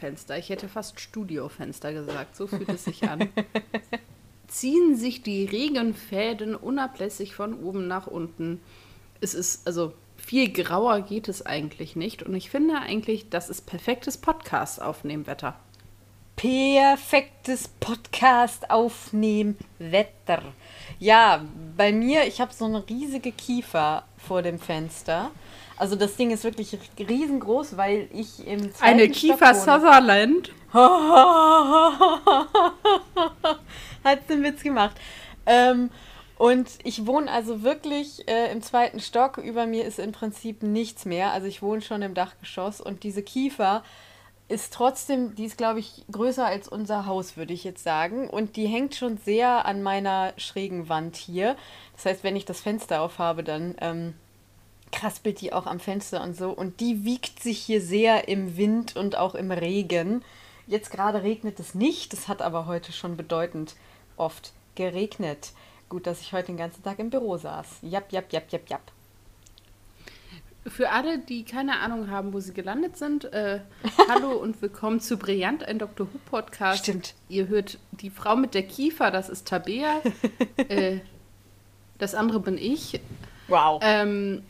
meinem Fenster, ich hätte fast Studiofenster gesagt, so fühlt es sich an, ziehen sich die Regenfäden unablässig von oben nach unten. Es ist, also viel grauer geht es eigentlich nicht. Und ich finde eigentlich, das ist perfektes Podcast aufnehmen Wetter. Perfektes Podcast aufnehmen Wetter. Ja, bei mir, ich habe so eine riesige Kiefer vor dem Fenster. Also das Ding ist wirklich riesengroß, weil ich im zweiten Eine Kiefer Sutherland. Hat den Witz gemacht. Ähm, und ich wohne also wirklich äh, im zweiten Stock. Über mir ist im Prinzip nichts mehr. Also ich wohne schon im Dachgeschoss und diese Kiefer ist trotzdem, die ist glaube ich größer als unser Haus, würde ich jetzt sagen. Und die hängt schon sehr an meiner schrägen Wand hier. Das heißt, wenn ich das Fenster aufhabe, dann ähm, kraspelt die auch am Fenster und so. Und die wiegt sich hier sehr im Wind und auch im Regen. Jetzt gerade regnet es nicht, es hat aber heute schon bedeutend oft geregnet. Gut, dass ich heute den ganzen Tag im Büro saß. Jap, jap, jap, jap, jap. Für alle, die keine Ahnung haben, wo sie gelandet sind, äh, hallo und willkommen zu Brillant, ein Dr. Who Podcast. Stimmt. Ihr hört die Frau mit der Kiefer, das ist Tabea. äh, das andere bin ich. Wow. Ähm,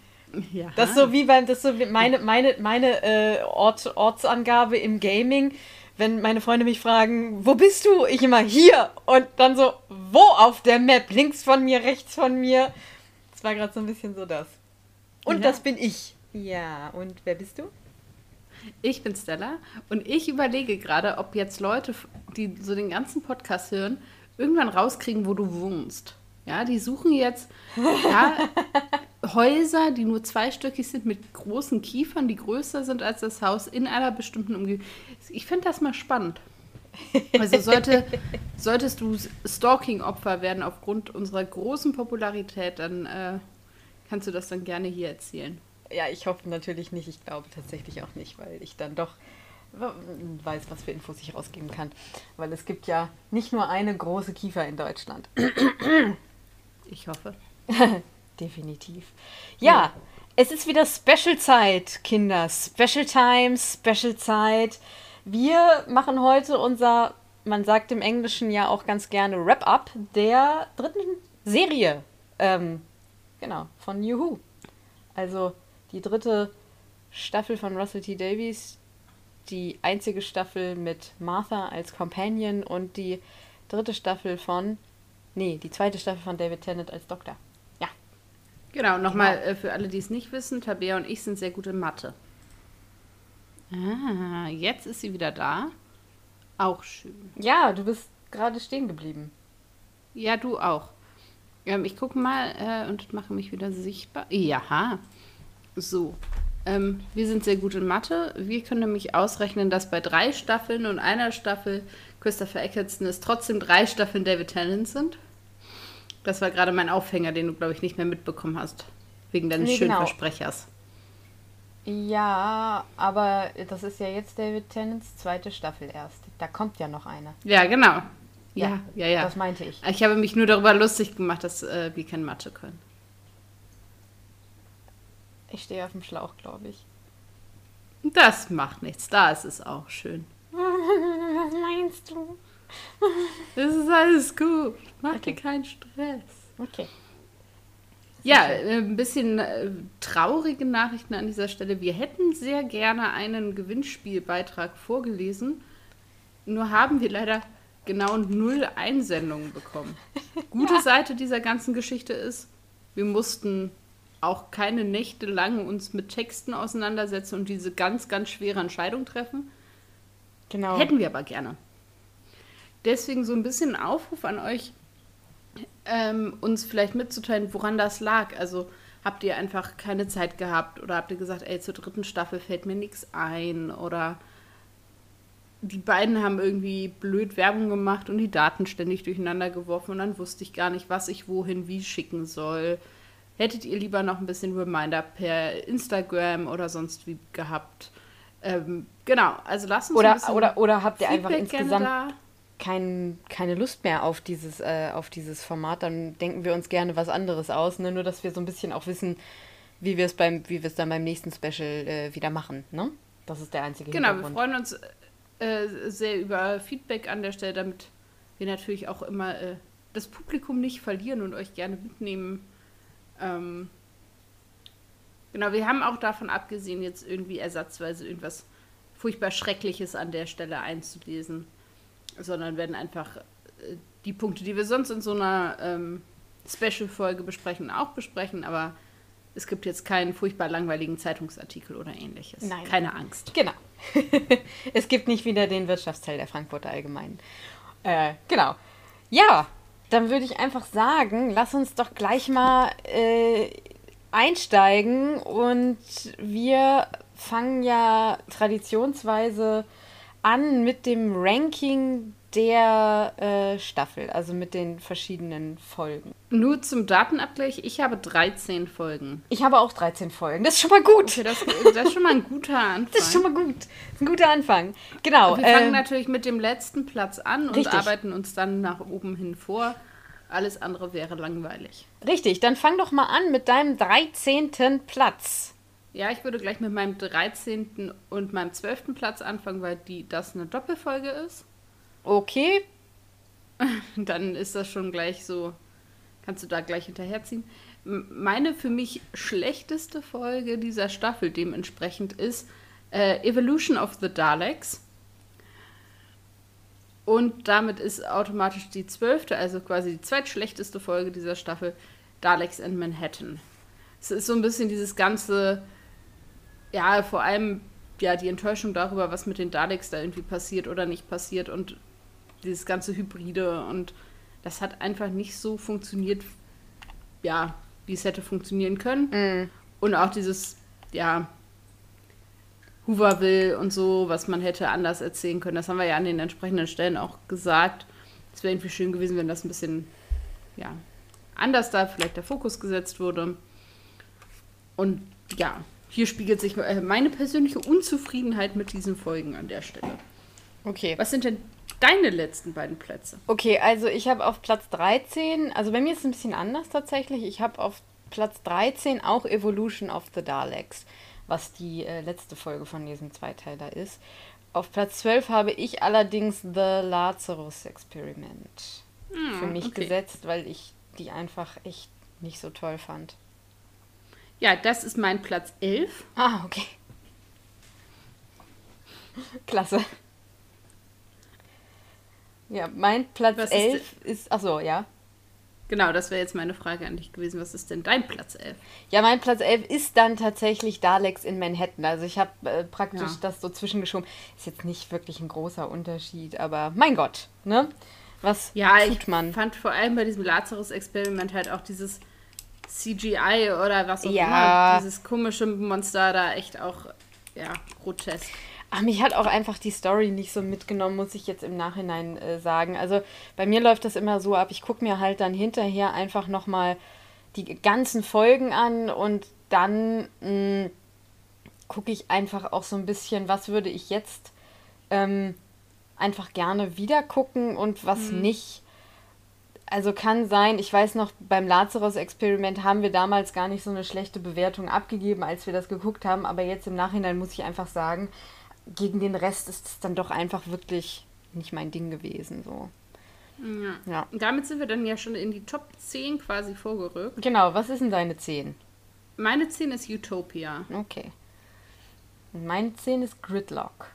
ja. Das ist so wie beim, das ist so wie meine, meine, meine äh, Ort, Ortsangabe im Gaming wenn meine Freunde mich fragen, wo bist du? Ich immer hier und dann so, wo auf der Map? Links von mir, rechts von mir. Das war gerade so ein bisschen so das. Und ja. das bin ich. Ja, und wer bist du? Ich bin Stella und ich überlege gerade, ob jetzt Leute, die so den ganzen Podcast hören, irgendwann rauskriegen, wo du wohnst. Ja, die suchen jetzt ja, Häuser, die nur zweistöckig sind, mit großen Kiefern, die größer sind als das Haus, in einer bestimmten Umgebung. Ich finde das mal spannend. Also sollte, solltest du Stalking-Opfer werden aufgrund unserer großen Popularität, dann äh, kannst du das dann gerne hier erzählen. Ja, ich hoffe natürlich nicht. Ich glaube tatsächlich auch nicht, weil ich dann doch weiß, was für Infos ich rausgeben kann. Weil es gibt ja nicht nur eine große Kiefer in Deutschland. Ich hoffe. Definitiv. Ja, ja, es ist wieder Special-Zeit, Kinder. Special Time, Special-Zeit. Wir machen heute unser, man sagt im Englischen ja auch ganz gerne Wrap-Up der dritten Serie. Ähm, genau, von Who. Also die dritte Staffel von Russell T. Davies, die einzige Staffel mit Martha als Companion und die dritte Staffel von, nee, die zweite Staffel von David Tennant als Doktor. Genau, nochmal genau. äh, für alle, die es nicht wissen, Tabea und ich sind sehr gut in Mathe. Ah, jetzt ist sie wieder da. Auch schön. Ja, du bist gerade stehen geblieben. Ja, du auch. Ähm, ich gucke mal äh, und mache mich wieder sichtbar. Ja, so. Ähm, wir sind sehr gut in Mathe. Wir können nämlich ausrechnen, dass bei drei Staffeln und einer Staffel Christopher Eccleston es trotzdem drei Staffeln David Tennant sind. Das war gerade mein Aufhänger, den du, glaube ich, nicht mehr mitbekommen hast. Wegen deines nee, schönen genau. Versprechers. Ja, aber das ist ja jetzt David Tennants zweite Staffel erst. Da kommt ja noch eine. Ja, genau. Ja, ja, ja. ja. Das meinte ich. Ich habe mich nur darüber lustig gemacht, dass äh, wir kein Mathe können. Ich stehe auf dem Schlauch, glaube ich. Das macht nichts. Da ist es auch schön. Was meinst du? Es ist alles gut. Mach okay. dir keinen Stress. Okay. Ja, äh, ein bisschen äh, traurige Nachrichten an dieser Stelle. Wir hätten sehr gerne einen Gewinnspielbeitrag vorgelesen, nur haben wir leider genau null Einsendungen bekommen. Gute ja. Seite dieser ganzen Geschichte ist, wir mussten auch keine Nächte lang uns mit Texten auseinandersetzen und diese ganz, ganz schwere Entscheidung treffen. Genau. Hätten wir aber gerne. Deswegen so ein bisschen Aufruf an euch, ähm, uns vielleicht mitzuteilen, woran das lag. Also habt ihr einfach keine Zeit gehabt oder habt ihr gesagt, ey, zur dritten Staffel fällt mir nichts ein oder die beiden haben irgendwie blöd Werbung gemacht und die Daten ständig durcheinander geworfen und dann wusste ich gar nicht, was ich wohin wie schicken soll. Hättet ihr lieber noch ein bisschen Reminder per Instagram oder sonst wie gehabt? Ähm, genau, also lasst uns oder, oder, oder habt ihr Feedback einfach insgesamt kein, keine Lust mehr auf dieses, äh, auf dieses Format, dann denken wir uns gerne was anderes aus. Ne? Nur, dass wir so ein bisschen auch wissen, wie wir es beim, wie wir es dann beim nächsten Special äh, wieder machen. Ne? Das ist der einzige Genau, wir freuen uns äh, sehr über Feedback an der Stelle, damit wir natürlich auch immer äh, das Publikum nicht verlieren und euch gerne mitnehmen. Ähm, genau, wir haben auch davon abgesehen, jetzt irgendwie ersatzweise irgendwas furchtbar Schreckliches an der Stelle einzulesen, sondern werden einfach äh, die Punkte, die wir sonst in so einer ähm, Special-Folge besprechen, auch besprechen, aber es gibt jetzt keinen furchtbar langweiligen Zeitungsartikel oder ähnliches. Nein. Keine Angst. Genau. es gibt nicht wieder den Wirtschaftsteil der Frankfurter Allgemeinen. Äh, genau. Ja, dann würde ich einfach sagen, lass uns doch gleich mal äh, einsteigen und wir fangen ja traditionsweise an mit dem Ranking der äh, Staffel, also mit den verschiedenen Folgen. Nur zum Datenabgleich, ich habe 13 Folgen. Ich habe auch 13 Folgen. Das ist schon mal gut. Okay, das, das ist schon mal ein guter Anfang. Das ist schon mal gut. Das ist ein guter Anfang. Genau. Wir fangen ähm, natürlich mit dem letzten Platz an und Richtig. arbeiten uns dann nach oben hin vor. Alles andere wäre langweilig. richtig, dann fang doch mal an mit deinem 13. Platz. Ja, ich würde gleich mit meinem 13. und meinem 12. Platz anfangen, weil die, das eine Doppelfolge ist. Okay. Dann ist das schon gleich so, kannst du da gleich hinterherziehen. Meine für mich schlechteste Folge dieser Staffel dementsprechend ist äh, Evolution of the Daleks. Und damit ist automatisch die zwölfte, also quasi die zweitschlechteste Folge dieser Staffel, Daleks in Manhattan. Es ist so ein bisschen dieses ganze, ja, vor allem ja, die Enttäuschung darüber, was mit den Daleks da irgendwie passiert oder nicht passiert und dieses ganze Hybride und das hat einfach nicht so funktioniert, ja, wie es hätte funktionieren können. Und auch dieses, ja, Hooverville und so, was man hätte anders erzählen können. Das haben wir ja an den entsprechenden Stellen auch gesagt. Es wäre irgendwie schön gewesen, wenn das ein bisschen, ja, anders da vielleicht der Fokus gesetzt wurde. Und ja, hier spiegelt sich äh, meine persönliche Unzufriedenheit mit diesen Folgen an der Stelle. Okay. Was sind denn deine letzten beiden Plätze? Okay, also ich habe auf Platz 13, also bei mir ist es ein bisschen anders tatsächlich. Ich habe auf Platz 13 auch Evolution of the Daleks, was die äh, letzte Folge von diesem Zweiteiler ist. Auf Platz 12 habe ich allerdings The Lazarus Experiment für mich okay. gesetzt, weil ich die einfach echt nicht so toll fand. Ja, das ist mein Platz 11. Ah, okay. Klasse. Ja, mein Platz Was ist 11 ist, ach so, ja. Genau, das wäre jetzt meine Frage an dich gewesen. Was ist denn dein Platz 11? Ja, mein Platz 11 ist dann tatsächlich Daleks in Manhattan. Also ich habe äh, praktisch Ja. das so zwischengeschoben. Ist jetzt nicht wirklich ein großer Unterschied, aber mein Gott, ne? Was Ja, tut ich man? fand vor allem bei diesem Lazarus-Experiment halt auch dieses CGI oder was auch Ja. immer, dieses komische Monster da echt auch, ja, grotesk. Ach, mich hat auch einfach die Story nicht so mitgenommen, muss ich jetzt im Nachhinein äh, sagen. Also bei mir läuft das immer so ab, ich gucke mir halt dann hinterher einfach nochmal die ganzen Folgen an und dann mh, gucke ich einfach auch so ein bisschen, was würde ich jetzt ähm, einfach gerne wieder gucken und was nicht. Also kann sein, ich weiß noch, beim Lazarus-Experiment haben wir damals gar nicht so eine schlechte Bewertung abgegeben, als wir das geguckt haben, aber jetzt im Nachhinein muss ich einfach sagen, gegen den Rest ist es dann doch einfach wirklich nicht mein Ding gewesen. So. Ja. Ja. Damit sind wir dann ja schon in die Top 10 quasi vorgerückt. Genau, was ist denn deine 10? Meine 10 ist Utopia. Okay. Und meine 10 ist Gridlock.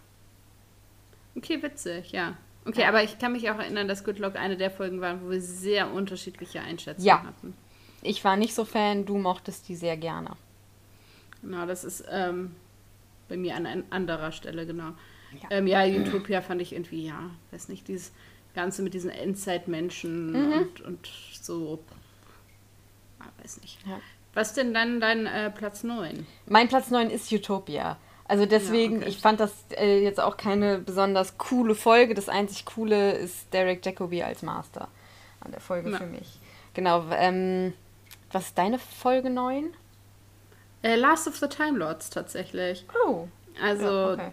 Okay, witzig, ja. Okay, aber ich kann mich auch erinnern, dass Goodlock eine der Folgen war, wo wir sehr unterschiedliche Einschätzungen Ja. hatten. Ich war nicht so Fan, du mochtest die sehr gerne. Genau, das ist ähm, bei mir an, an anderer Stelle, genau. Ja. Ähm, ja, Utopia fand ich irgendwie, ja, weiß nicht, dieses Ganze mit diesen Endzeitmenschen und, und so, ah, weiß nicht. Ja. Was denn dann dein äh, Platz 9? Mein Platz 9 ist Utopia. Also deswegen, Ja, okay. ich fand das äh, jetzt auch keine besonders coole Folge. Das einzig Coole ist Derek Jacobi als Master an der Folge Ja. für mich. Genau, ähm, was ist deine Folge 9? Äh, Last of the Time Lords tatsächlich. Oh. Also, ja, okay.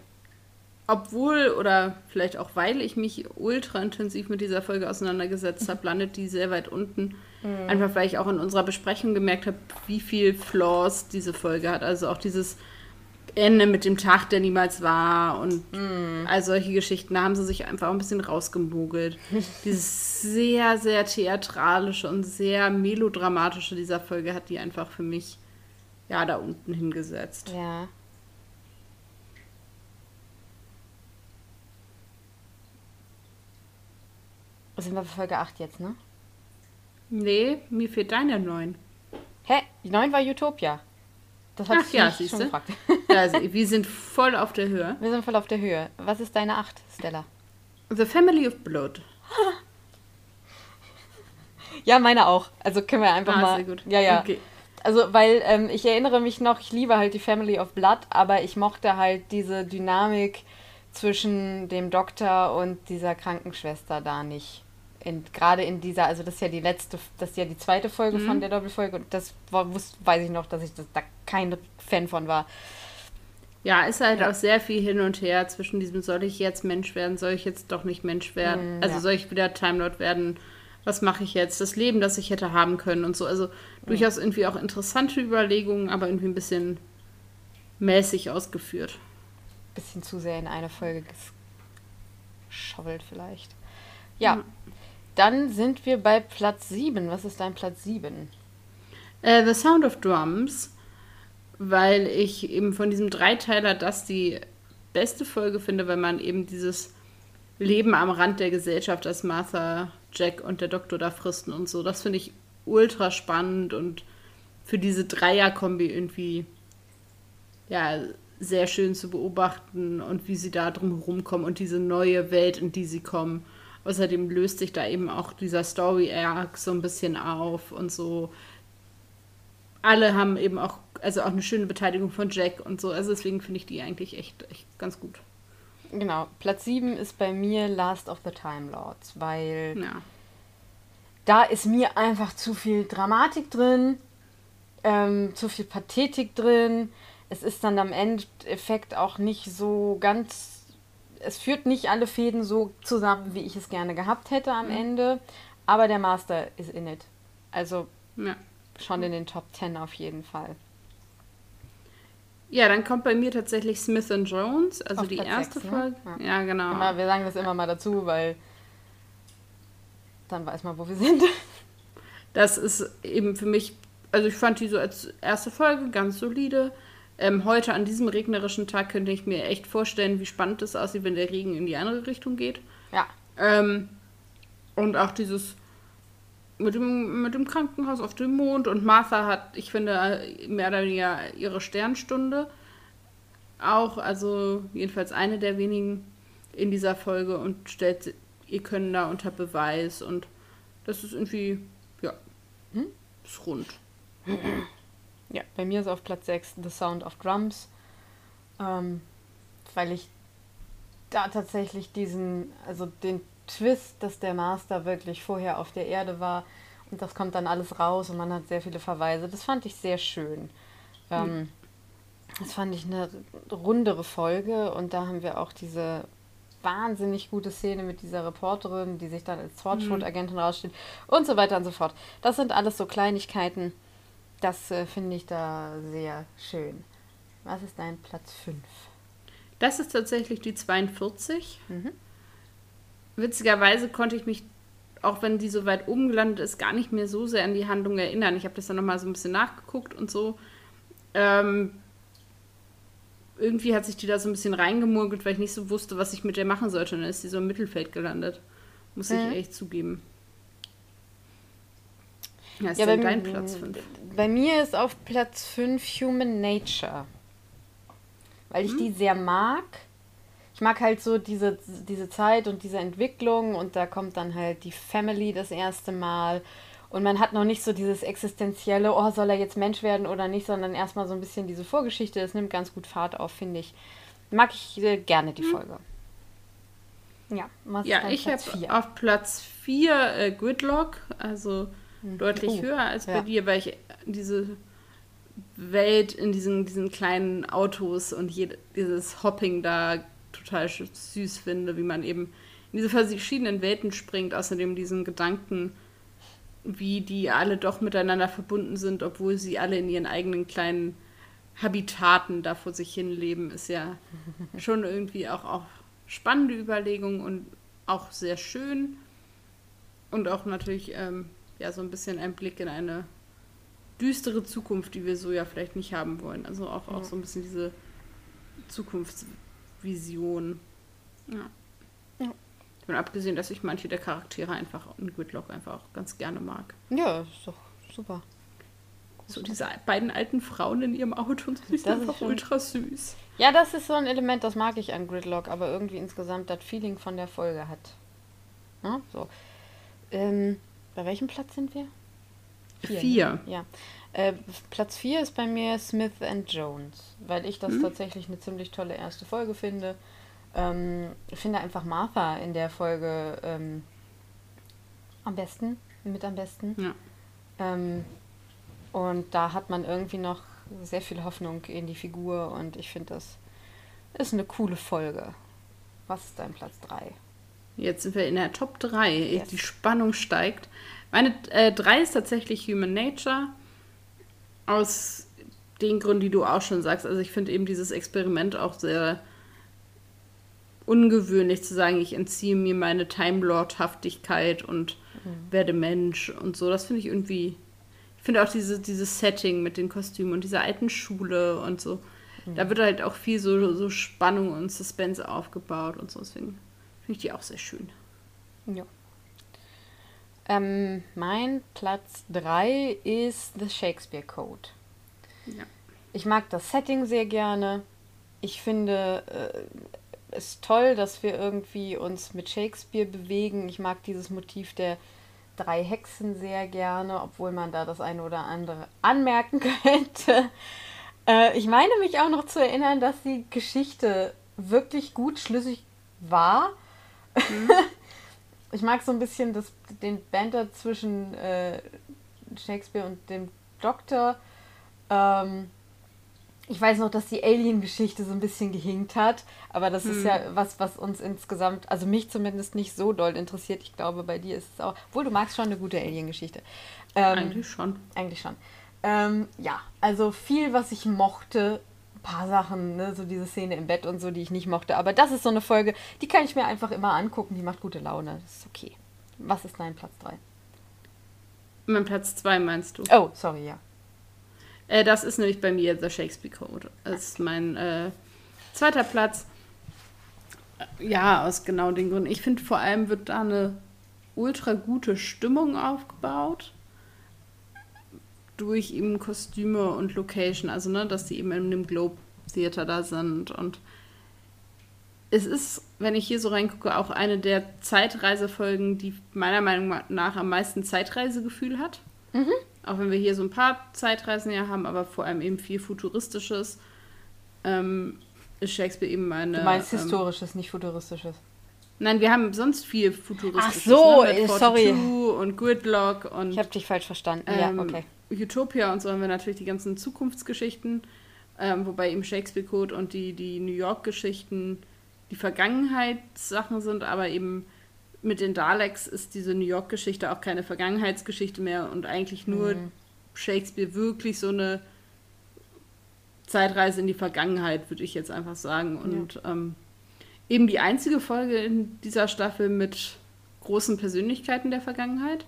obwohl oder vielleicht auch weil ich mich ultra intensiv mit dieser Folge auseinandergesetzt habe, landet die sehr weit unten. Mhm. Einfach weil ich auch in unserer Besprechung gemerkt habe, wie viel Flaws diese Folge hat. Also auch dieses Ende mit dem Tag, der niemals war und mm. all solche Geschichten. Da haben sie sich einfach auch ein bisschen rausgemogelt. Dieses sehr, sehr theatralische und sehr melodramatische dieser Folge hat die einfach für mich ja da unten hingesetzt. Ja. Sind wir bei Folge 8 jetzt, ne? Nee, mir fehlt deine 9. Hä? Die 9 war Utopia. Das hat Ach ja, siehst du. also, wir sind voll auf der Höhe. Wir sind voll auf der Höhe. Was ist deine 8, Stella? The Family of Blood. ja, meine auch. Also können wir einfach ah, mal. Sehr gut. Ja, ja. Okay. Also, weil ähm, ich erinnere mich noch, ich liebe halt die Family of Blood, aber ich mochte halt diese Dynamik zwischen dem Doktor und dieser Krankenschwester da nicht in, gerade in dieser, also das ist ja die letzte, das ist ja die zweite Folge mhm. von der Doppelfolge und das war, wusste, weiß ich noch, dass ich das, da kein Fan von war. Ja, ist halt ja. auch sehr viel hin und her zwischen diesem, soll ich jetzt Mensch werden, soll ich jetzt doch nicht Mensch werden, mhm, also ja. soll ich wieder Time Lord werden, was mache ich jetzt, das Leben, das ich hätte haben können und so. Also mhm. durchaus irgendwie auch interessante Überlegungen, aber irgendwie ein bisschen mäßig ausgeführt. Bisschen zu sehr in eine Folge geschaufelt vielleicht. Ja, mhm. Dann sind wir bei Platz 7. Was ist dein Platz 7? Äh, The Sound of Drums, weil ich eben von diesem Dreiteiler das die beste Folge finde, weil man eben dieses Leben am Rand der Gesellschaft als Martha, Jack und der Doktor da fristen und so. Das finde ich ultra spannend und für diese Dreierkombi irgendwie ja sehr schön zu beobachten und wie sie da drum herumkommen und diese neue Welt, in die sie kommen. Außerdem löst sich da eben auch dieser Story-Arc so ein bisschen auf und so. Alle haben eben auch, also auch eine schöne Beteiligung von Jack und so. Also deswegen finde ich die eigentlich echt, echt ganz gut. Genau. Platz 7 ist bei mir Last of the Time Lords, weil ja. da ist mir einfach zu viel Dramatik drin, ähm, zu viel Pathetik drin. Es ist dann am Endeffekt auch nicht so ganz es führt nicht alle Fäden so zusammen, wie ich es gerne gehabt hätte am mhm. Ende. Aber der Master ist in it. Also ja. schon in den Top 10 auf jeden Fall. Ja, dann kommt bei mir tatsächlich Smith Jones, also auf die Platz erste 6, ne? Folge. Ja. ja, genau. Immer, wir sagen das immer mal dazu, weil dann weiß man, wo wir sind. Das ist eben für mich, also ich fand die so als erste Folge ganz solide. Ähm, heute an diesem regnerischen Tag könnte ich mir echt vorstellen, wie spannend es aussieht, wenn der Regen in die andere Richtung geht. Ja. Ähm, und auch dieses mit dem, mit dem Krankenhaus auf dem Mond und Martha hat, ich finde, mehr oder weniger ihre Sternstunde. Auch, also jedenfalls eine der wenigen in dieser Folge und stellt ihr Können da unter Beweis und das ist irgendwie, ja, hm? ist rund. Ja, bei mir ist auf Platz 6 The Sound of Drums, ähm, weil ich da tatsächlich diesen, also den Twist, dass der Master wirklich vorher auf der Erde war und das kommt dann alles raus und man hat sehr viele Verweise, das fand ich sehr schön. Ähm, mhm. Das fand ich eine rundere Folge und da haben wir auch diese wahnsinnig gute Szene mit dieser Reporterin, die sich dann als Torchwood-Agentin mhm. raussteht und so weiter und so fort. Das sind alles so Kleinigkeiten, das äh, finde ich da sehr schön. Was ist dein Platz 5? Das ist tatsächlich die 42. Mhm. Witzigerweise konnte ich mich, auch wenn die so weit oben gelandet ist, gar nicht mehr so sehr an die Handlung erinnern. Ich habe das dann nochmal so ein bisschen nachgeguckt und so. Ähm, irgendwie hat sich die da so ein bisschen reingemurgelt, weil ich nicht so wusste, was ich mit der machen sollte. Und dann ist sie so im Mittelfeld gelandet. Muss mhm. ich echt zugeben. Ja, ist ja, denn dein Platz 5? Bei mir ist auf Platz 5 Human Nature. Weil ich hm. die sehr mag. Ich mag halt so diese, diese Zeit und diese Entwicklung und da kommt dann halt die Family das erste Mal. Und man hat noch nicht so dieses existenzielle, oh, soll er jetzt Mensch werden oder nicht, sondern erstmal so ein bisschen diese Vorgeschichte. Das nimmt ganz gut Fahrt auf, finde ich. Mag ich äh, gerne die hm. Folge. Ja, was ja ich habe auf Platz 4 äh, Gridlock, also. Deutlich oh, höher als bei ja. dir, weil ich diese Welt in diesen, diesen kleinen Autos und jede, dieses Hopping da total süß finde, wie man eben in diese verschiedenen Welten springt. Außerdem diesen Gedanken, wie die alle doch miteinander verbunden sind, obwohl sie alle in ihren eigenen kleinen Habitaten da vor sich hin leben, ist ja schon irgendwie auch, auch spannende Überlegung und auch sehr schön. Und auch natürlich ähm, ja so ein bisschen ein Blick in eine düstere Zukunft, die wir so ja vielleicht nicht haben wollen. Also auch, auch so ein bisschen diese Zukunftsvision. Ja. ja. Und abgesehen, dass ich manche der Charaktere einfach in Gridlock einfach auch ganz gerne mag. Ja, ist doch super. So diese beiden alten Frauen in ihrem Auto und so, die sind das einfach ultra süß. Ja, das ist so ein Element, das mag ich an Gridlock, aber irgendwie insgesamt das Feeling von der Folge hat. Ja, so. Ähm, bei welchem Platz sind wir? Vier. Vier. Ja. Äh, Platz vier ist bei mir Smith and Jones, weil ich das hm. tatsächlich eine ziemlich tolle erste Folge finde. Ähm, ich finde einfach Martha in der Folge ähm, am besten, mit am besten. Ja. Ähm, und da hat man irgendwie noch sehr viel Hoffnung in die Figur und ich finde, das ist eine coole Folge. Was ist dein Platz 3? Jetzt sind wir in der Top 3. Yes. Die Spannung steigt. Meine 3 äh, ist tatsächlich Human Nature. Aus den Gründen, die du auch schon sagst. Also ich finde eben dieses Experiment auch sehr ungewöhnlich zu sagen, ich entziehe mir meine Time Lord-Haftigkeit und mhm. werde Mensch und so. Das finde ich irgendwie ich finde auch diese, dieses Setting mit den Kostümen und dieser alten Schule und so. Mhm. Da wird halt auch viel so, so Spannung und Suspense aufgebaut und so. Deswegen finde ich die auch sehr schön. Ja. Ähm, mein Platz 3 ist The Shakespeare Code. Ja. Ich mag das Setting sehr gerne. Ich finde äh, es toll, dass wir irgendwie uns mit Shakespeare bewegen. Ich mag dieses Motiv der drei Hexen sehr gerne, obwohl man da das eine oder andere anmerken könnte. Äh, ich meine mich auch noch zu erinnern, dass die Geschichte wirklich gut schlüssig war. Mhm. ich mag so ein bisschen das, den Banter zwischen äh, Shakespeare und dem Doktor. Ähm, ich weiß noch, dass die Alien-Geschichte so ein bisschen gehinkt hat, aber das hm. ist ja was, was uns insgesamt, also mich zumindest nicht so doll interessiert. Ich glaube, bei dir ist es auch, obwohl du magst schon eine gute Alien-Geschichte. Ähm, eigentlich schon. Eigentlich schon. Ähm, ja, also viel, was ich mochte, paar Sachen, ne, so diese Szene im Bett und so, die ich nicht mochte, aber das ist so eine Folge, die kann ich mir einfach immer angucken, die macht gute Laune, das ist okay. Was ist dein Platz 3? Mein Platz 2 meinst du? Oh, sorry, ja. Äh, das ist nämlich bei mir The Shakespeare Code. Das ist mein äh, zweiter Platz. Ja, aus genau den Gründen. Ich finde, vor allem wird da eine ultra gute Stimmung aufgebaut. Durch eben Kostüme und Location. Also, ne, dass die eben in dem Globe Theater da sind. Und es ist, wenn ich hier so reingucke, auch eine der Zeitreisefolgen, die meiner Meinung nach am meisten Zeitreisegefühl hat. Mhm. Auch wenn wir hier so ein paar Zeitreisen ja haben, aber vor allem eben viel Futuristisches, ähm, ist Shakespeare eben eine. Du meinst ähm, Historisches, nicht Futuristisches. Nein, wir haben sonst viel Futuristisches. Ach so, ne? sorry. Und Gridlock und. Ich habe dich falsch verstanden. Ähm, ja, okay. Utopia und so haben wir natürlich die ganzen Zukunftsgeschichten, ähm, wobei eben Shakespeare Code und die, die New York-Geschichten die Vergangenheitssachen sind, aber eben mit den Daleks ist diese New York-Geschichte auch keine Vergangenheitsgeschichte mehr und eigentlich nur mhm. Shakespeare wirklich so eine Zeitreise in die Vergangenheit, würde ich jetzt einfach sagen. Und ja. ähm, eben die einzige Folge in dieser Staffel mit großen Persönlichkeiten der Vergangenheit.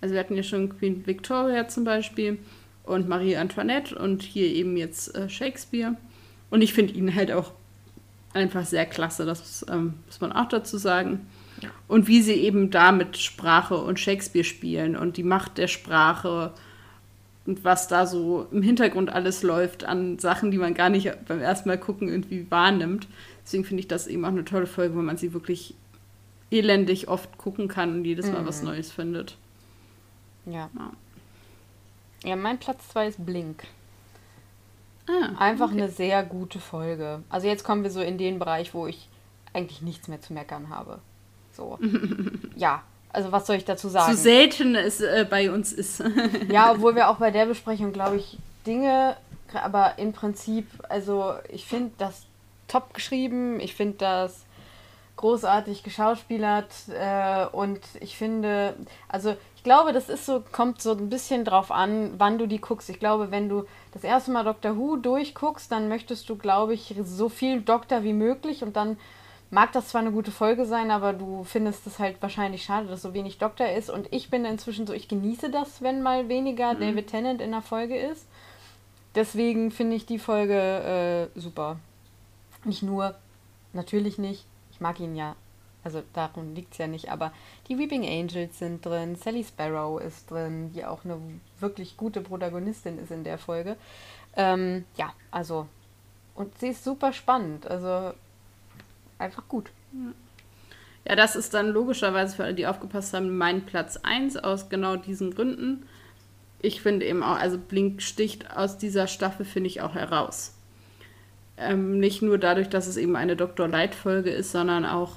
Also wir hatten ja schon Queen Victoria zum Beispiel und Marie Antoinette und hier eben jetzt äh, Shakespeare. Und ich finde ihn halt auch einfach sehr klasse, das ähm, muss man auch dazu sagen. Und wie sie eben damit Sprache und Shakespeare spielen und die Macht der Sprache und was da so im Hintergrund alles läuft an Sachen, die man gar nicht beim ersten Mal gucken irgendwie wahrnimmt. Deswegen finde ich das eben auch eine tolle Folge, wo man sie wirklich elendig oft gucken kann und jedes Mal mhm. was Neues findet. Ja. ja. Mein Platz 2 ist Blink. Ah, Einfach okay. eine sehr gute Folge. Also jetzt kommen wir so in den Bereich, wo ich eigentlich nichts mehr zu meckern habe. So. ja, also was soll ich dazu sagen? So selten es äh, bei uns ist. ja, obwohl wir auch bei der Besprechung, glaube ich, Dinge, aber im Prinzip, also ich finde das top geschrieben, ich finde das großartig geschauspielert äh, und ich finde, also ich glaube, das ist so, kommt so ein bisschen drauf an, wann du die guckst. Ich glaube, wenn du das erste Mal Doctor Who durchguckst, dann möchtest du, glaube ich, so viel Doktor wie möglich und dann mag das zwar eine gute Folge sein, aber du findest es halt wahrscheinlich schade, dass so wenig Doktor ist. Und ich bin inzwischen so, ich genieße das, wenn mal weniger mhm. David Tennant in der Folge ist. Deswegen finde ich die Folge äh, super. Nicht nur, natürlich nicht. Ich mag ihn ja. Also darum liegt es ja nicht, aber die Weeping Angels sind drin, Sally Sparrow ist drin, die auch eine wirklich gute Protagonistin ist in der Folge. Ähm, ja, also. Und sie ist super spannend. Also einfach gut. Ja, das ist dann logischerweise für alle, die aufgepasst haben, mein Platz 1 aus genau diesen Gründen. Ich finde eben auch, also Blink sticht aus dieser Staffel, finde ich, auch heraus. Ähm, nicht nur dadurch, dass es eben eine Dr. Light-Folge ist, sondern auch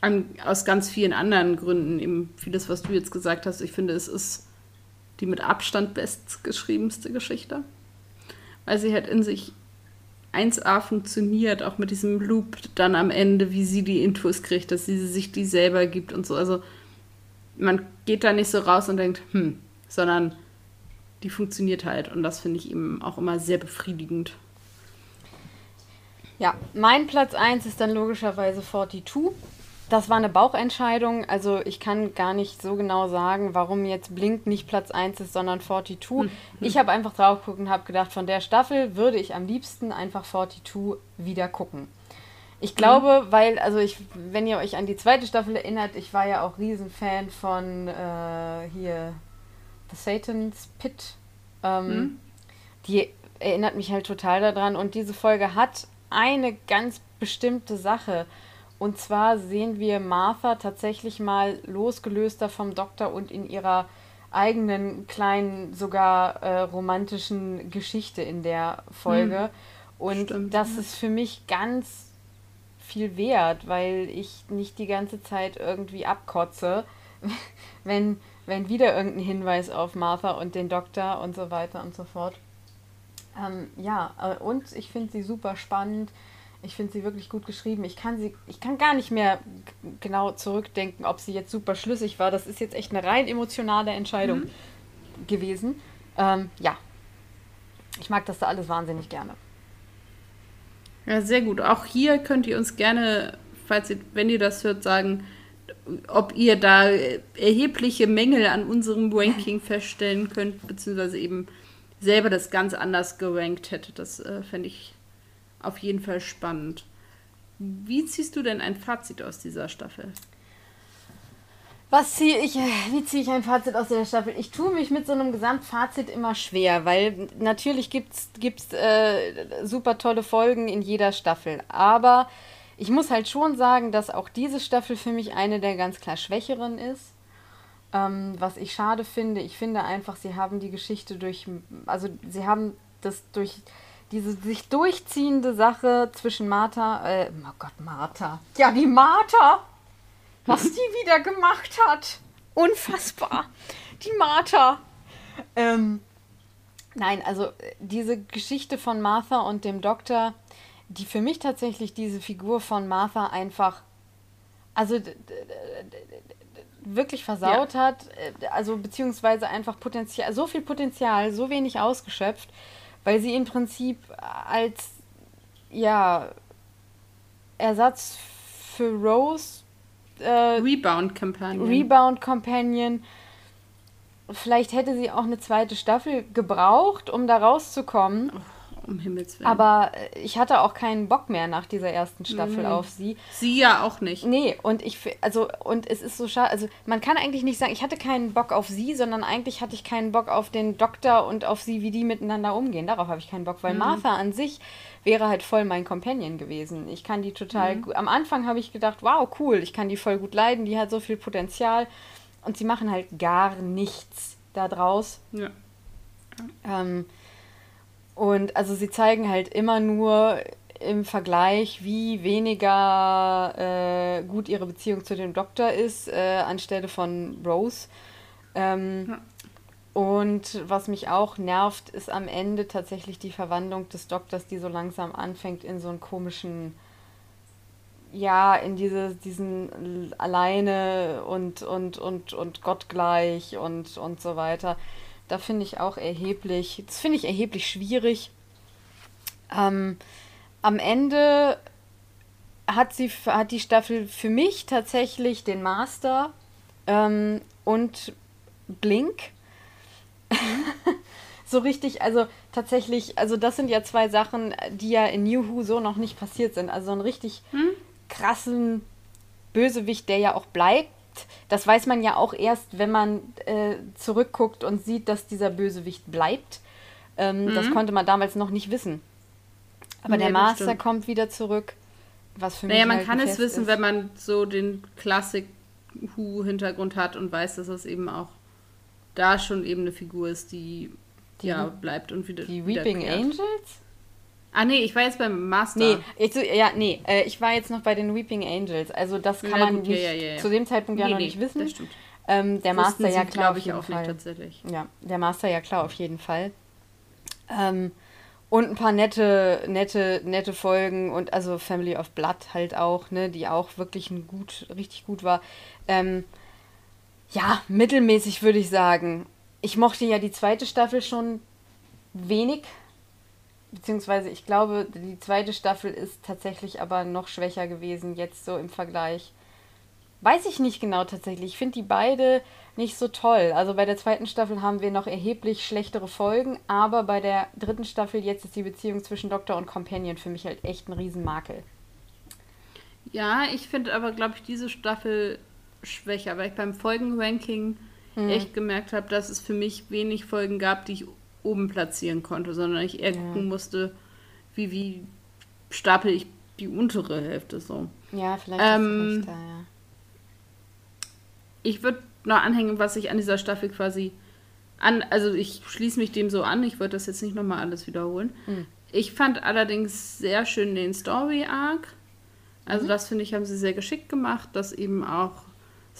an, aus ganz vielen anderen Gründen. Eben vieles, was du jetzt gesagt hast. Ich finde, es ist die mit Abstand bestgeschriebenste Geschichte. Weil sie halt in sich 1A funktioniert, auch mit diesem Loop dann am Ende, wie sie die Infos kriegt, dass sie sich die selber gibt und so. Also man geht da nicht so raus und denkt, hm, sondern die funktioniert halt und das finde ich eben auch immer sehr befriedigend. Ja, mein Platz 1 ist dann logischerweise 42. Das war eine Bauchentscheidung. Also ich kann gar nicht so genau sagen, warum jetzt Blink nicht Platz 1 ist, sondern 42. Hm. Ich habe einfach drauf geguckt und habe gedacht, von der Staffel würde ich am liebsten einfach 42 wieder gucken. Ich glaube, mhm. weil, also ich, wenn ihr euch an die zweite Staffel erinnert, ich war ja auch Riesenfan von äh, hier The Satan's Pit. Ähm, mhm. Die erinnert mich halt total daran und diese Folge hat eine ganz bestimmte Sache. Und zwar sehen wir Martha tatsächlich mal losgelöster vom Doktor und in ihrer eigenen kleinen, sogar äh, romantischen Geschichte in der Folge. Hm. Und Stimmt, das ja. ist für mich ganz viel wert, weil ich nicht die ganze Zeit irgendwie abkotze, wenn, wenn wieder irgendein Hinweis auf Martha und den Doktor und so weiter und so fort. Ähm, ja, äh, und ich finde sie super spannend. Ich finde sie wirklich gut geschrieben. Ich kann sie, ich kann gar nicht mehr genau zurückdenken, ob sie jetzt super schlüssig war. Das ist jetzt echt eine rein emotionale Entscheidung mhm. gewesen. Ähm, ja. Ich mag das da alles wahnsinnig gerne. Ja, sehr gut. Auch hier könnt ihr uns gerne, falls ihr, wenn ihr das hört, sagen, ob ihr da erhebliche Mängel an unserem Ranking feststellen könnt, beziehungsweise eben selber das ganz anders gerankt hättet. Das äh, fände ich auf jeden Fall spannend. Wie ziehst du denn ein Fazit aus dieser Staffel? Was ziehe ich, wie ziehe ich ein Fazit aus der Staffel? Ich tue mich mit so einem Gesamtfazit immer schwer, weil natürlich gibt es äh, super tolle Folgen in jeder Staffel. Aber ich muss halt schon sagen, dass auch diese Staffel für mich eine der ganz klar schwächeren ist. Ähm, was ich schade finde, ich finde einfach, sie haben die Geschichte durch, also sie haben das durch diese sich durchziehende Sache zwischen Martha, äh, oh Gott, Martha. Ja, die Martha! Was die wieder gemacht hat. Unfassbar. Die Martha. Ähm, nein, also diese Geschichte von Martha und dem Doktor, die für mich tatsächlich diese Figur von Martha einfach, also wirklich versaut ja. hat, äh, also beziehungsweise einfach Potenzial, so viel Potenzial, so wenig ausgeschöpft weil sie im Prinzip als ja Ersatz für Rose äh, Rebound Companion. Rebound Companion. Vielleicht hätte sie auch eine zweite Staffel gebraucht, um da rauszukommen. Oh um Himmels Willen. Aber äh, ich hatte auch keinen Bock mehr nach dieser ersten Staffel mhm. auf sie. Sie ja auch nicht. Nee, und ich, also, und es ist so schade, also man kann eigentlich nicht sagen, ich hatte keinen Bock auf sie, sondern eigentlich hatte ich keinen Bock auf den Doktor und auf sie, wie die miteinander umgehen. Darauf habe ich keinen Bock, weil mhm. Martha an sich wäre halt voll mein Companion gewesen. Ich kann die total mhm. gut. Am Anfang habe ich gedacht, wow, cool, ich kann die voll gut leiden, die hat so viel Potenzial. Und sie machen halt gar nichts da draus. Ja. Ähm, und also sie zeigen halt immer nur im Vergleich, wie weniger äh, gut ihre Beziehung zu dem Doktor ist, äh, anstelle von Rose. Ähm, ja. Und was mich auch nervt, ist am Ende tatsächlich die Verwandlung des Doktors, die so langsam anfängt in so einen komischen ja, in diese, diesen alleine und, und, und, und gottgleich und, und so weiter. Da finde ich auch erheblich, das finde ich erheblich schwierig. Ähm, am Ende hat sie hat die Staffel für mich tatsächlich den Master ähm, und Blink. so richtig, also tatsächlich, also das sind ja zwei Sachen, die ja in New Who so noch nicht passiert sind. Also einen richtig hm? krassen Bösewicht, der ja auch bleibt. Das weiß man ja auch erst, wenn man äh, zurückguckt und sieht, dass dieser Bösewicht bleibt. Ähm, mhm. Das konnte man damals noch nicht wissen. Aber nee, der Master kommt wieder zurück. Was für naja, mich man halt kann es wissen, ist. wenn man so den Klassik Who-Hintergrund hat und weiß, dass es eben auch da schon eben eine Figur ist, die, die ja bleibt und wieder. Die Weeping Angels? Ah, nee, ich war jetzt beim Master. Nee, ich, ja, nee, äh, ich war jetzt noch bei den Weeping Angels. Also, das kann ja, man gut, nicht, ja, ja, zu dem Zeitpunkt ja nee, noch nee, nicht wissen. Das stimmt. Ähm, der Master ja klar auf jeden Fall. tatsächlich. Ja, der Master ja klar auf jeden Fall. Ähm, und ein paar nette, nette, nette Folgen und also Family of Blood halt auch, ne, die auch wirklich ein gut, richtig gut war. Ähm, ja, mittelmäßig würde ich sagen. Ich mochte ja die zweite Staffel schon wenig. Beziehungsweise ich glaube, die zweite Staffel ist tatsächlich aber noch schwächer gewesen, jetzt so im Vergleich. Weiß ich nicht genau tatsächlich. Ich finde die beide nicht so toll. Also bei der zweiten Staffel haben wir noch erheblich schlechtere Folgen, aber bei der dritten Staffel jetzt ist die Beziehung zwischen Doktor und Companion für mich halt echt ein Riesenmakel. Ja, ich finde aber, glaube ich, diese Staffel schwächer, weil ich beim Folgenranking hm. echt gemerkt habe, dass es für mich wenig Folgen gab, die ich oben platzieren konnte, sondern ich eher ja. gucken musste, wie, wie stapel ich die untere Hälfte so. Ja, vielleicht ähm, ist da, ja. Ich würde noch anhängen, was ich an dieser Staffel quasi an, also ich schließe mich dem so an, ich würde das jetzt nicht nochmal alles wiederholen. Mhm. Ich fand allerdings sehr schön den Story Arc. Also mhm. das finde ich, haben sie sehr geschickt gemacht, dass eben auch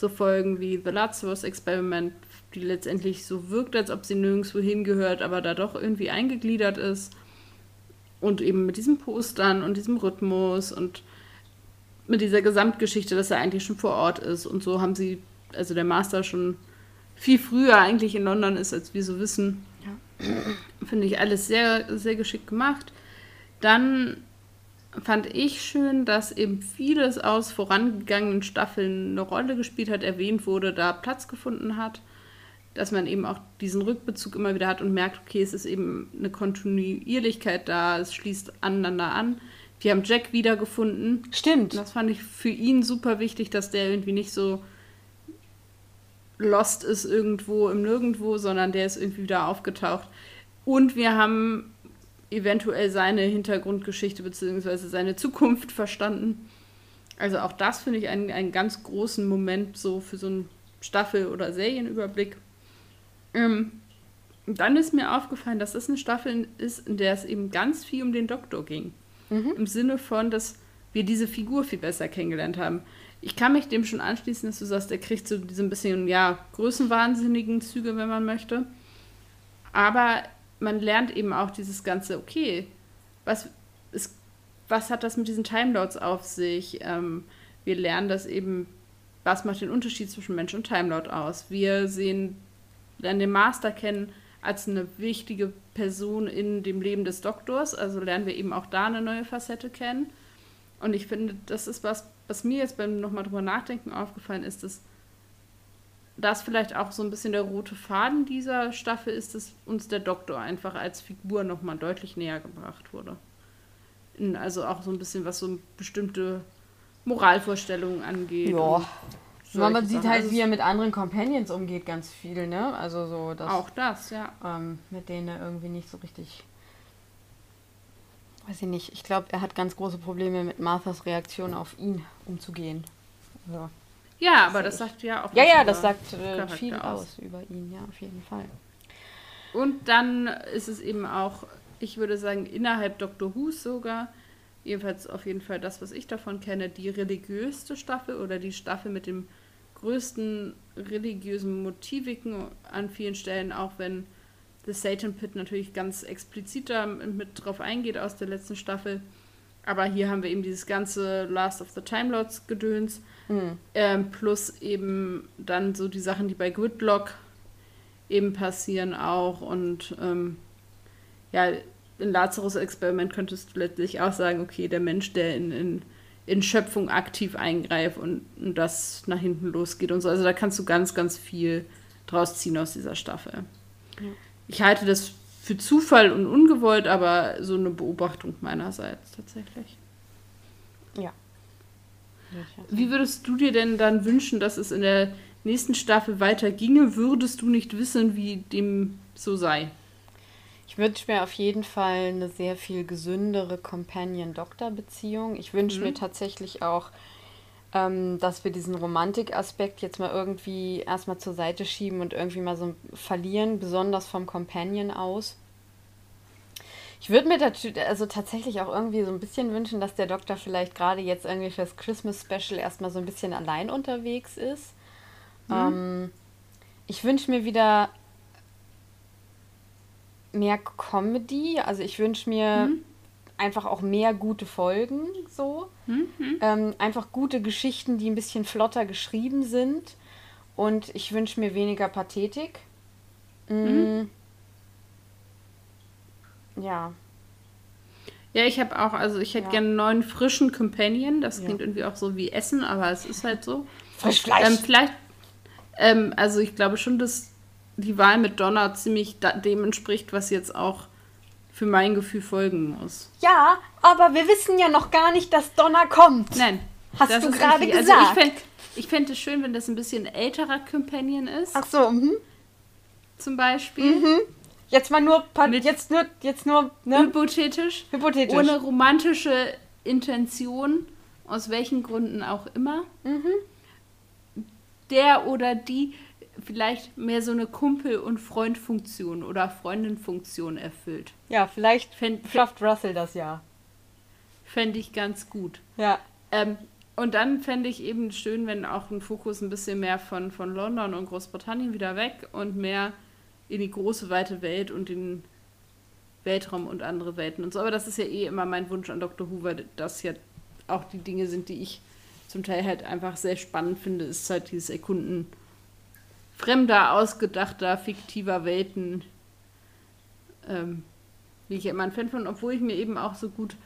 so Folgen wie The Lazarus Experiment, die letztendlich so wirkt, als ob sie nirgendwo hingehört, aber da doch irgendwie eingegliedert ist. Und eben mit diesen Postern und diesem Rhythmus und mit dieser Gesamtgeschichte, dass er eigentlich schon vor Ort ist. Und so haben sie also der Master schon viel früher eigentlich in London ist, als wir so wissen. Ja. Finde ich alles sehr, sehr geschickt gemacht. Dann fand ich schön, dass eben vieles aus vorangegangenen Staffeln eine Rolle gespielt hat, erwähnt wurde, da Platz gefunden hat. Dass man eben auch diesen Rückbezug immer wieder hat und merkt, okay, es ist eben eine Kontinuierlichkeit da, es schließt aneinander an. Wir haben Jack wiedergefunden. Stimmt. Das fand ich für ihn super wichtig, dass der irgendwie nicht so lost ist irgendwo im Nirgendwo, sondern der ist irgendwie wieder aufgetaucht. Und wir haben eventuell seine Hintergrundgeschichte bzw. seine Zukunft verstanden. Also auch das finde ich einen, einen ganz großen Moment so für so einen Staffel- oder Serienüberblick. Ähm, dann ist mir aufgefallen, dass das eine Staffel ist, in der es eben ganz viel um den Doktor ging. Mhm. Im Sinne von, dass wir diese Figur viel besser kennengelernt haben ich kann mich dem schon anschließen, dass du sagst, er kriegt so ein bisschen, ja, größenwahnsinnigen Züge, wenn man möchte. Aber man lernt eben auch dieses ganze, okay, was, ist, was hat das mit diesen Timelords auf sich? Ähm, wir lernen das eben, was macht den Unterschied zwischen Mensch und Timelord aus? Wir sehen, lernen den Master kennen als eine wichtige Person in dem Leben des Doktors, also lernen wir eben auch da eine neue Facette kennen. Und ich finde, das ist was, was mir jetzt beim nochmal drüber nachdenken aufgefallen ist, dass das vielleicht auch so ein bisschen der rote Faden dieser Staffel ist, dass uns der Doktor einfach als Figur nochmal deutlich näher gebracht wurde. Also auch so ein bisschen, was so bestimmte Moralvorstellungen angeht. Ja. Man sieht halt, also wie er mit anderen Companions umgeht, ganz viel, ne? Also so das. Auch das, ja. Ähm, mit denen er irgendwie nicht so richtig weiß ich nicht, ich glaube, er hat ganz große Probleme mit Marthas Reaktion auf ihn umzugehen. Also, ja, aber das sagt ja auch. Ja, ja, das sagt äh, viel aus. aus über ihn, ja, auf jeden Fall. Und dann ist es eben auch, ich würde sagen, innerhalb Dr. Who's sogar, jedenfalls auf jeden Fall das, was ich davon kenne, die religiöste Staffel oder die Staffel mit dem größten religiösen Motiviken an vielen Stellen, auch wenn The Satan Pit natürlich ganz explizit da mit drauf eingeht aus der letzten Staffel. Aber hier haben wir eben dieses ganze Last of the Time Lords Gedöns. Mhm. Ähm, plus eben dann so die Sachen, die bei Gridlock eben passieren auch. Und ähm, ja, in Lazarus-Experiment könntest du letztlich auch sagen, okay, der Mensch, der in, in, in Schöpfung aktiv eingreift und, und, das nach hinten losgeht und so. Also da kannst du ganz, ganz viel draus ziehen aus dieser Staffel. Ja. Ich halte das für Zufall und ungewollt, aber so eine Beobachtung meinerseits tatsächlich. Ja. Wie würdest du dir denn dann wünschen, dass es in der nächsten Staffel weiter ginge? Würdest du nicht wissen, wie dem so sei? Ich wünsche mir auf jeden Fall eine sehr viel gesündere Companion-Doktor-Beziehung. Ich wünsche mhm. mir tatsächlich auch, ähm, dass wir diesen Romantikaspekt jetzt mal irgendwie erstmal zur Seite schieben und irgendwie mal so verlieren, besonders vom Companion aus. Ich würde mir also tatsächlich auch irgendwie so ein bisschen wünschen, dass der Doktor vielleicht gerade jetzt irgendwie fürs Christmas Special erstmal so ein bisschen allein unterwegs ist. Mhm. Ähm, ich wünsche mir wieder mehr Comedy. Also ich wünsche mir mhm. Einfach auch mehr gute Folgen so. Mhm. Ähm, einfach gute Geschichten, die ein bisschen flotter geschrieben sind. Und ich wünsche mir weniger Pathetik. Mhm. Mm. Ja. Ja, ich habe auch, also ich hätte ja. gerne einen neuen frischen Companion. Das ja. klingt irgendwie auch so wie Essen, aber es ist halt so. Frischfleisch. Ähm, vielleicht, ähm, also ich glaube schon, dass die Wahl mit Donner ziemlich dem entspricht, was jetzt auch für mein Gefühl folgen muss. Ja, aber wir wissen ja noch gar nicht, dass Donner kommt. Nein. Hast du gerade gesagt? Also ich fände ich fänd es schön, wenn das ein bisschen älterer Companion ist. Ach so, mhm. Zum Beispiel. Mhm. Jetzt mal nur, jetzt nur, jetzt nur, ne? Hypothetisch. Hypothetisch. Ohne romantische Intention, aus welchen Gründen auch immer. Mhm. Der oder die vielleicht mehr so eine Kumpel- und Freundfunktion oder Freundinfunktion erfüllt. Ja, vielleicht Fänd, schafft Russell das ja. Fände ich ganz gut. Ja. Ähm, und dann fände ich eben schön, wenn auch ein Fokus ein bisschen mehr von, von London und Großbritannien wieder weg und mehr in die große, weite Welt und den Weltraum und andere Welten und so. Aber das ist ja eh immer mein Wunsch an Dr. Hoover, dass ja auch die Dinge sind, die ich zum Teil halt einfach sehr spannend finde, ist halt dieses Erkunden fremder, ausgedachter, fiktiver Welten. Ähm, wie ich ja immer ein Fan von, obwohl ich mir eben auch so gut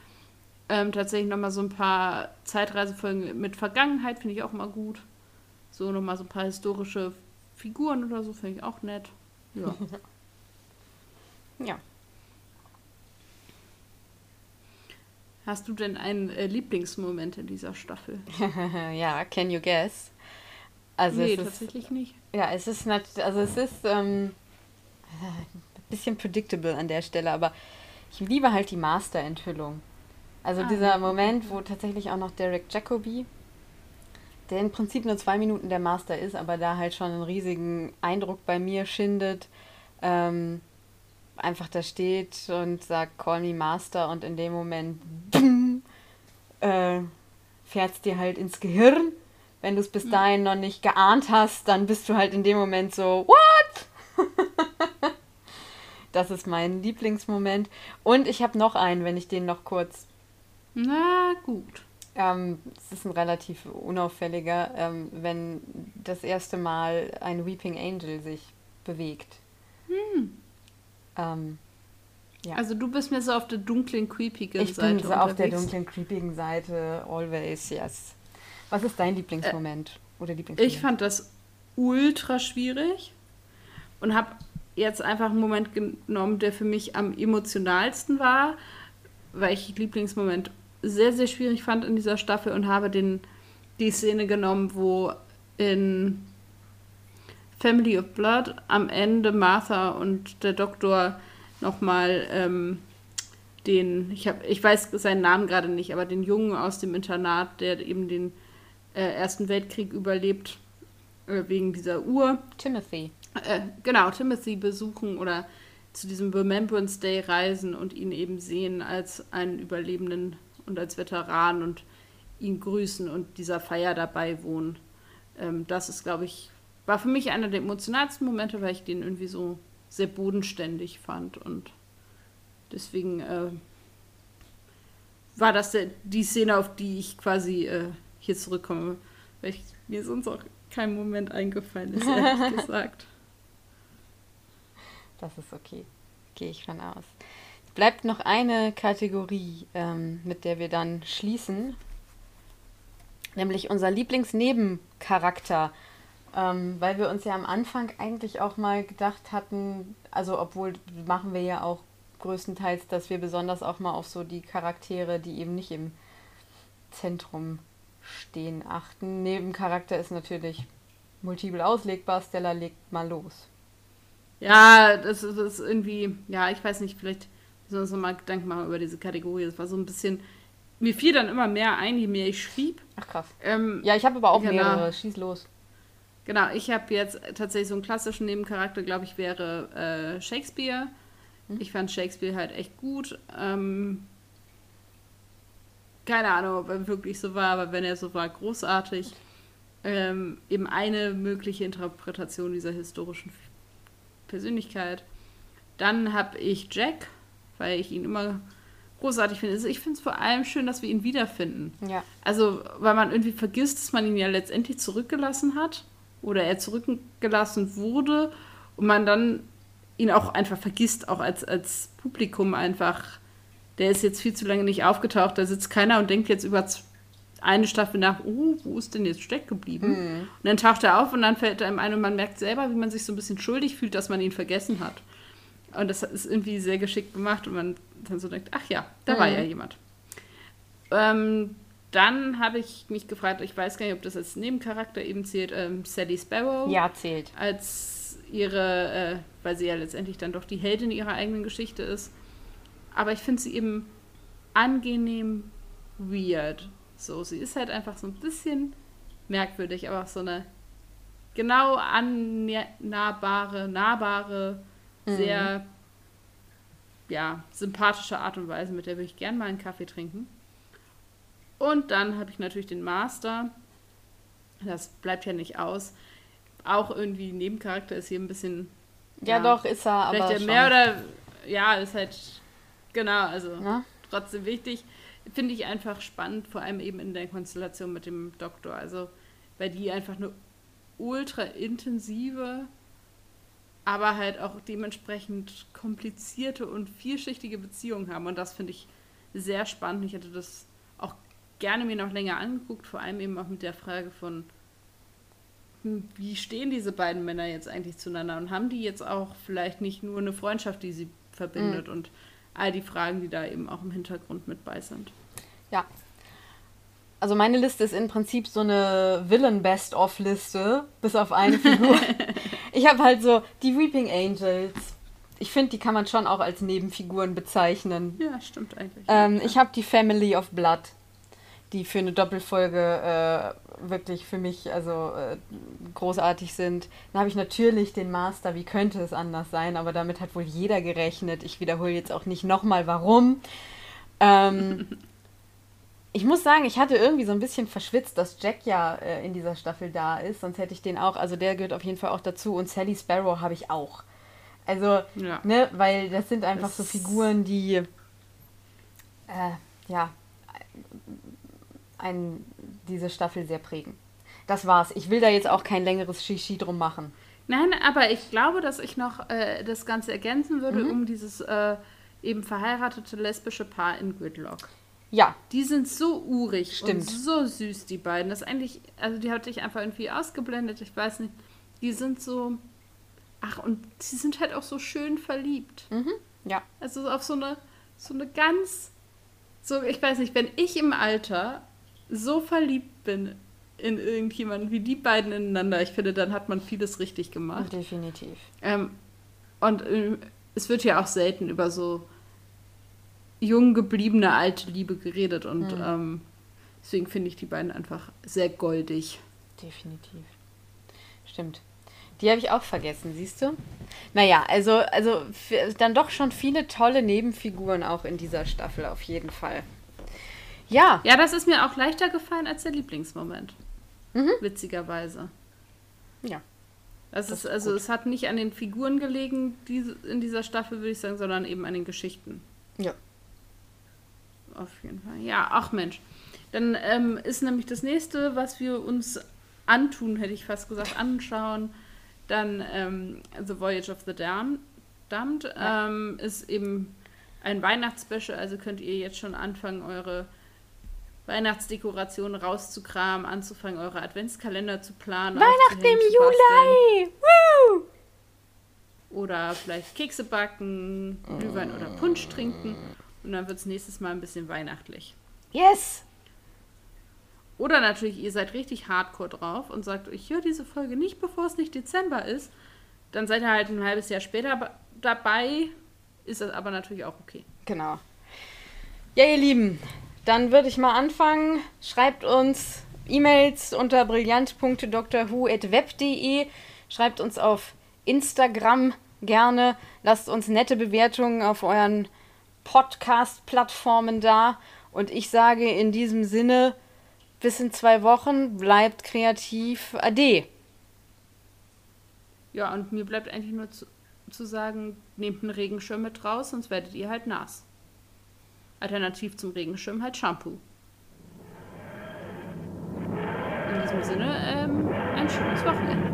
ähm, tatsächlich nochmal so ein paar Zeitreisefolgen mit Vergangenheit finde ich auch mal gut. So nochmal so ein paar historische Figuren oder so finde ich auch nett. Ja. ja. Hast du denn einen äh, Lieblingsmoment in dieser Staffel? ja, can you guess? Also nee, tatsächlich ist, nicht. Ja, es ist also es ist ähm, ein bisschen predictable an der Stelle, aber ich liebe halt die Master-Enthüllung. Also ah, dieser Moment, wo tatsächlich auch noch Derek Jacobi, der im Prinzip nur zwei Minuten der Master ist, aber da halt schon einen riesigen Eindruck bei mir schindet, ähm, einfach da steht und sagt, call me Master und in dem Moment äh, fährt es dir halt ins Gehirn wenn du es bis hm. dahin noch nicht geahnt hast, dann bist du halt in dem Moment so, what? das ist mein Lieblingsmoment. Und ich habe noch einen, wenn ich den noch kurz. Na gut. Ähm, es ist ein relativ unauffälliger, ähm, wenn das erste Mal ein Weeping Angel sich bewegt. Hm. Ähm, ja. Also du bist mir so auf der dunklen, creepigen ich Seite. Ich bin so auf der dunklen, creepigen Seite, always, yes. Was ist dein Lieblingsmoment äh, oder Lieblingsmoment? Ich fand das ultra schwierig und habe jetzt einfach einen Moment genommen, der für mich am emotionalsten war, weil ich Lieblingsmoment sehr, sehr schwierig fand in dieser Staffel und habe den, die Szene genommen, wo in Family of Blood am Ende Martha und der Doktor nochmal ähm, den, ich, hab, ich weiß seinen Namen gerade nicht, aber den Jungen aus dem Internat, der eben den äh, Ersten Weltkrieg überlebt, äh, wegen dieser Uhr. Timothy. Äh, genau, Timothy besuchen oder zu diesem Remembrance Day reisen und ihn eben sehen als einen Überlebenden und als Veteran und ihn grüßen und dieser Feier dabei wohnen. Ähm, das ist, glaube ich, war für mich einer der emotionalsten Momente, weil ich den irgendwie so sehr bodenständig fand und deswegen äh, war das die Szene, auf die ich quasi äh, hier zurückkomme. Weil ich, mir sonst auch kein Moment eingefallen ist, ehrlich gesagt. Das ist okay. Gehe ich von aus. Es bleibt noch eine Kategorie, ähm, mit der wir dann schließen. Nämlich unser Lieblingsnebencharakter. Ähm, weil wir uns ja am Anfang eigentlich auch mal gedacht hatten, also obwohl machen wir ja auch größtenteils, dass wir besonders auch mal auf so die Charaktere, die eben nicht im Zentrum stehen, achten. Nebencharakter ist natürlich multiple auslegbar. Stella legt mal los. Ja, das ist, das ist irgendwie, ja, ich weiß nicht, vielleicht müssen wir uns nochmal Gedanken machen über diese Kategorie. Das war so ein bisschen, mir fiel dann immer mehr ein, je mehr ich schrieb. Ach krass. Ähm, ja, ich habe aber auch genau. mehrere. Schieß los. Genau, ich habe jetzt tatsächlich so einen klassischen Nebencharakter, glaube ich, wäre äh, Shakespeare. Mhm. Ich fand Shakespeare halt echt gut. Ähm, keine Ahnung, ob er wirklich so war, aber wenn er so war, großartig. Ähm, eben eine mögliche Interpretation dieser historischen Persönlichkeit. Dann habe ich Jack, weil ich ihn immer großartig finde. Also ich finde es vor allem schön, dass wir ihn wiederfinden. Ja. Also, weil man irgendwie vergisst, dass man ihn ja letztendlich zurückgelassen hat oder er zurückgelassen wurde und man dann ihn auch einfach vergisst, auch als, als Publikum einfach. Der ist jetzt viel zu lange nicht aufgetaucht, da sitzt keiner und denkt jetzt über eine Staffel nach, oh, wo ist denn jetzt stecken geblieben? Mhm. Und dann taucht er auf und dann fällt er ihm ein und man merkt selber, wie man sich so ein bisschen schuldig fühlt, dass man ihn vergessen hat. Und das ist irgendwie sehr geschickt gemacht und man dann so denkt, ach ja, da mhm. war ja jemand. Ähm, dann habe ich mich gefragt, ich weiß gar nicht, ob das als Nebencharakter eben zählt, ähm, Sally Sparrow. Ja, zählt. Als ihre, äh, weil sie ja letztendlich dann doch die Heldin ihrer eigenen Geschichte ist. Aber ich finde sie eben angenehm weird. So, sie ist halt einfach so ein bisschen merkwürdig, aber auf so eine genau annahbare, nahbare, mhm. sehr ja, sympathische Art und Weise, mit der würde ich gerne mal einen Kaffee trinken. Und dann habe ich natürlich den Master. Das bleibt ja nicht aus. Auch irgendwie Nebencharakter ist hier ein bisschen. Ja, ja doch, ist er, vielleicht aber. Vielleicht mehr oder. Ja, ist halt. Genau, also Na? trotzdem wichtig. Finde ich einfach spannend, vor allem eben in der Konstellation mit dem Doktor. Also, weil die einfach eine ultra intensive, aber halt auch dementsprechend komplizierte und vielschichtige Beziehung haben. Und das finde ich sehr spannend. Ich hätte das auch gerne mir noch länger angeguckt, vor allem eben auch mit der Frage von, hm, wie stehen diese beiden Männer jetzt eigentlich zueinander und haben die jetzt auch vielleicht nicht nur eine Freundschaft, die sie verbindet mhm. und all die Fragen, die da eben auch im Hintergrund mit bei sind. Ja. Also meine Liste ist im Prinzip so eine Villain-Best-of-Liste, bis auf eine Figur. ich habe halt so die Weeping Angels. Ich finde, die kann man schon auch als Nebenfiguren bezeichnen. Ja, stimmt eigentlich. Ähm, ja. Ich habe die Family of Blood die für eine Doppelfolge äh, wirklich für mich also äh, großartig sind. Dann habe ich natürlich den Master, wie könnte es anders sein, aber damit hat wohl jeder gerechnet. Ich wiederhole jetzt auch nicht nochmal warum. Ähm, ich muss sagen, ich hatte irgendwie so ein bisschen verschwitzt, dass Jack ja äh, in dieser Staffel da ist, sonst hätte ich den auch, also der gehört auf jeden Fall auch dazu und Sally Sparrow habe ich auch. Also, ja. ne, weil das sind einfach das so Figuren, die äh, ja einen, diese Staffel sehr prägen. Das war's. Ich will da jetzt auch kein längeres Shishi drum machen. Nein, aber ich glaube, dass ich noch äh, das Ganze ergänzen würde, mhm. um dieses äh, eben verheiratete lesbische Paar in Gridlock. Ja. Die sind so urig Stimmt. und so süß, die beiden. Das eigentlich, also die hatte ich einfach irgendwie ausgeblendet. Ich weiß nicht. Die sind so. Ach, und sie sind halt auch so schön verliebt. Mhm. Ja. Also auf so eine, so eine ganz. So, ich weiß nicht, wenn ich im Alter so verliebt bin in irgendjemanden wie die beiden ineinander, ich finde, dann hat man vieles richtig gemacht. Definitiv. Ähm, und äh, es wird ja auch selten über so jung gebliebene alte Liebe geredet und mhm. ähm, deswegen finde ich die beiden einfach sehr goldig. Definitiv. Stimmt. Die habe ich auch vergessen, siehst du? Naja, also, also dann doch schon viele tolle Nebenfiguren auch in dieser Staffel, auf jeden Fall. Ja. Ja, das ist mir auch leichter gefallen als der Lieblingsmoment. Mhm. Witzigerweise. Ja. Das, das ist, also gut. es hat nicht an den Figuren gelegen die, in dieser Staffel, würde ich sagen, sondern eben an den Geschichten. Ja. auf jeden Fall. Ja, ach Mensch. Dann ähm, ist nämlich das nächste, was wir uns antun, hätte ich fast gesagt, anschauen, dann ähm, The Voyage of the Damned. Ja. Ähm, ist eben ein Weihnachtsspecial, also könnt ihr jetzt schon anfangen, eure Weihnachtsdekorationen rauszukramen, anzufangen, eure Adventskalender zu planen. Weihnachten im Juli! Woo! Oder vielleicht Kekse backen, Glühwein oder Punsch trinken. Und dann wird es nächstes Mal ein bisschen weihnachtlich. Yes! Oder natürlich, ihr seid richtig hardcore drauf und sagt, ich höre diese Folge nicht, bevor es nicht Dezember ist. Dann seid ihr halt ein halbes Jahr später dabei. Ist das aber natürlich auch okay. Genau. Ja, ihr Lieben, dann würde ich mal anfangen. Schreibt uns E-Mails unter brillant.drwho.web.de. Schreibt uns auf Instagram gerne. Lasst uns nette Bewertungen auf euren Podcast-Plattformen da. Und ich sage in diesem Sinne, bis in zwei Wochen, bleibt kreativ. Ade. Ja, und mir bleibt eigentlich nur zu, zu sagen, nehmt einen Regenschirm mit raus, sonst werdet ihr halt nass. Alternativ zum Regenschirm halt Shampoo. In diesem Sinne, ähm, ein schönes Wochenende.